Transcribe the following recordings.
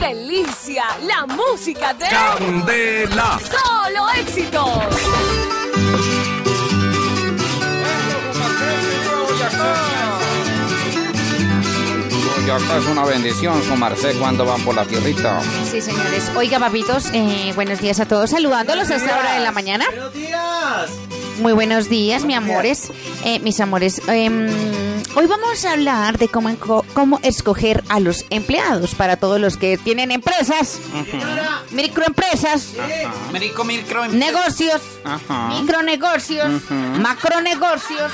delicia! La música de Candela. Solo Éxitos. Boyacá es una bendición, su merced, cuando van por la tierrita. Sí, señores. Oiga, papitos, eh, buenos días a todos. Saludándolos a esta hora de la mañana. ¡Buenos días! Muy buenos días, mi amores. Eh, mis amores, em, hoy vamos a hablar de cómo, enco- cómo escoger a los empleados para todos los que tienen empresas, microempresas, Merico, micro. negocios, Ajá. micronegocios, macronegocios.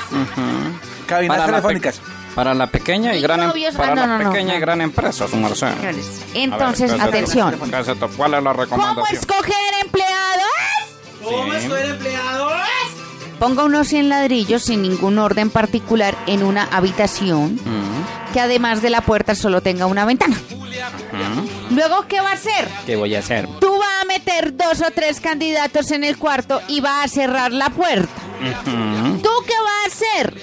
cabinas Para la, telefónicas. para la pequeña y gran, em- para ah, no, la no, pequeña no. y gran empresa, su merced. Señores, A ver, Entonces, ¿qué se te- atención. ¿qué se te- ¿Cuál es la ¿Cómo recomendación? escoger empleados? ¿Cómo escoger empleados? Ponga unos 100 ladrillos sin ningún orden particular en una habitación Mm, que además de la puerta solo tenga una ventana. mm. Luego, ¿qué va a hacer? ¿Qué voy a hacer? Tú vas a meter dos o tres candidatos en el cuarto y vas a cerrar la puerta. Ujú. ¿Tú qué vas a hacer?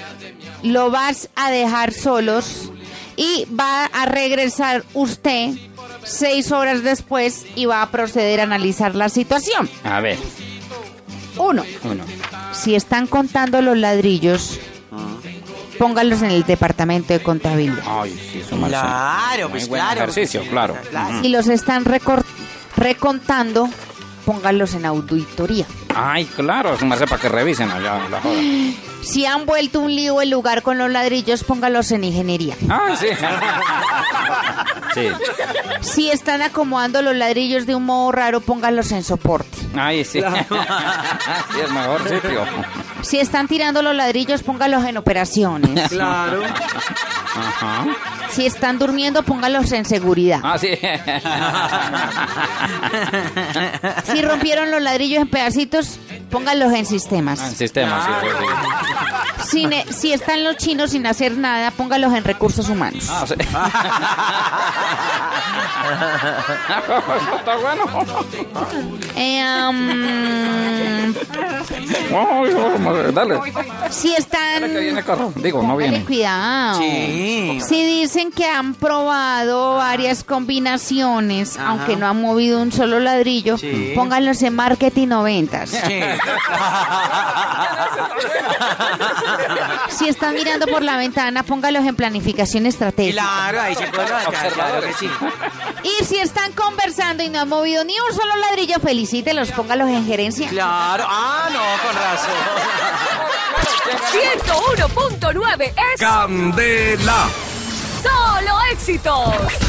Lo vas a dejar solos y va a regresar usted seis horas después y va a proceder a analizar la situación. A ver, Uno, uno. Si están contando los ladrillos, póngalos en el departamento de contabilidad. Ay, sí, merced. Claro, Muy pues buen claro. ejercicio, claro. Claro. Si los están recor- recontando, póngalos en auditoría. Ay, claro, su merced, para que revisen allá la joda. Si han vuelto un lío el lugar con los ladrillos, póngalos en ingeniería. Ay, sí. Sí. Si están acomodando los ladrillos de un modo raro, póngalos en soporte. Ay, sí. Sí, es mejor sitio. Si están tirando los ladrillos, póngalos en operaciones. Claro. Ajá. Si están durmiendo, póngalos en seguridad. Ah, sí. Si rompieron los ladrillos en pedacitos, póngalos en Ah, En sistemas. sistema, sí, sí, sí. Si, si están los chinos sin hacer nada, póngalos en recursos humanos. Ah, sí. Está bueno. Eh, um, dale. si están... Dale que viene carro. Digo, no Dale viene. cuidado. Sí. Si dicen que han probado varias combinaciones, aunque no han movido un solo ladrillo, Sí. pónganlos en marketing o ventas. Sí. Si están mirando por la ventana, póngalos en planificación estratégica. Claro, ahí se puede claro que sí. Y si están conversando y no han movido ni un solo ladrillo, felicítelos, póngalos en gerencia. Claro. Ah, no, con razón. 101.9 es Candela. Solo Éxitos.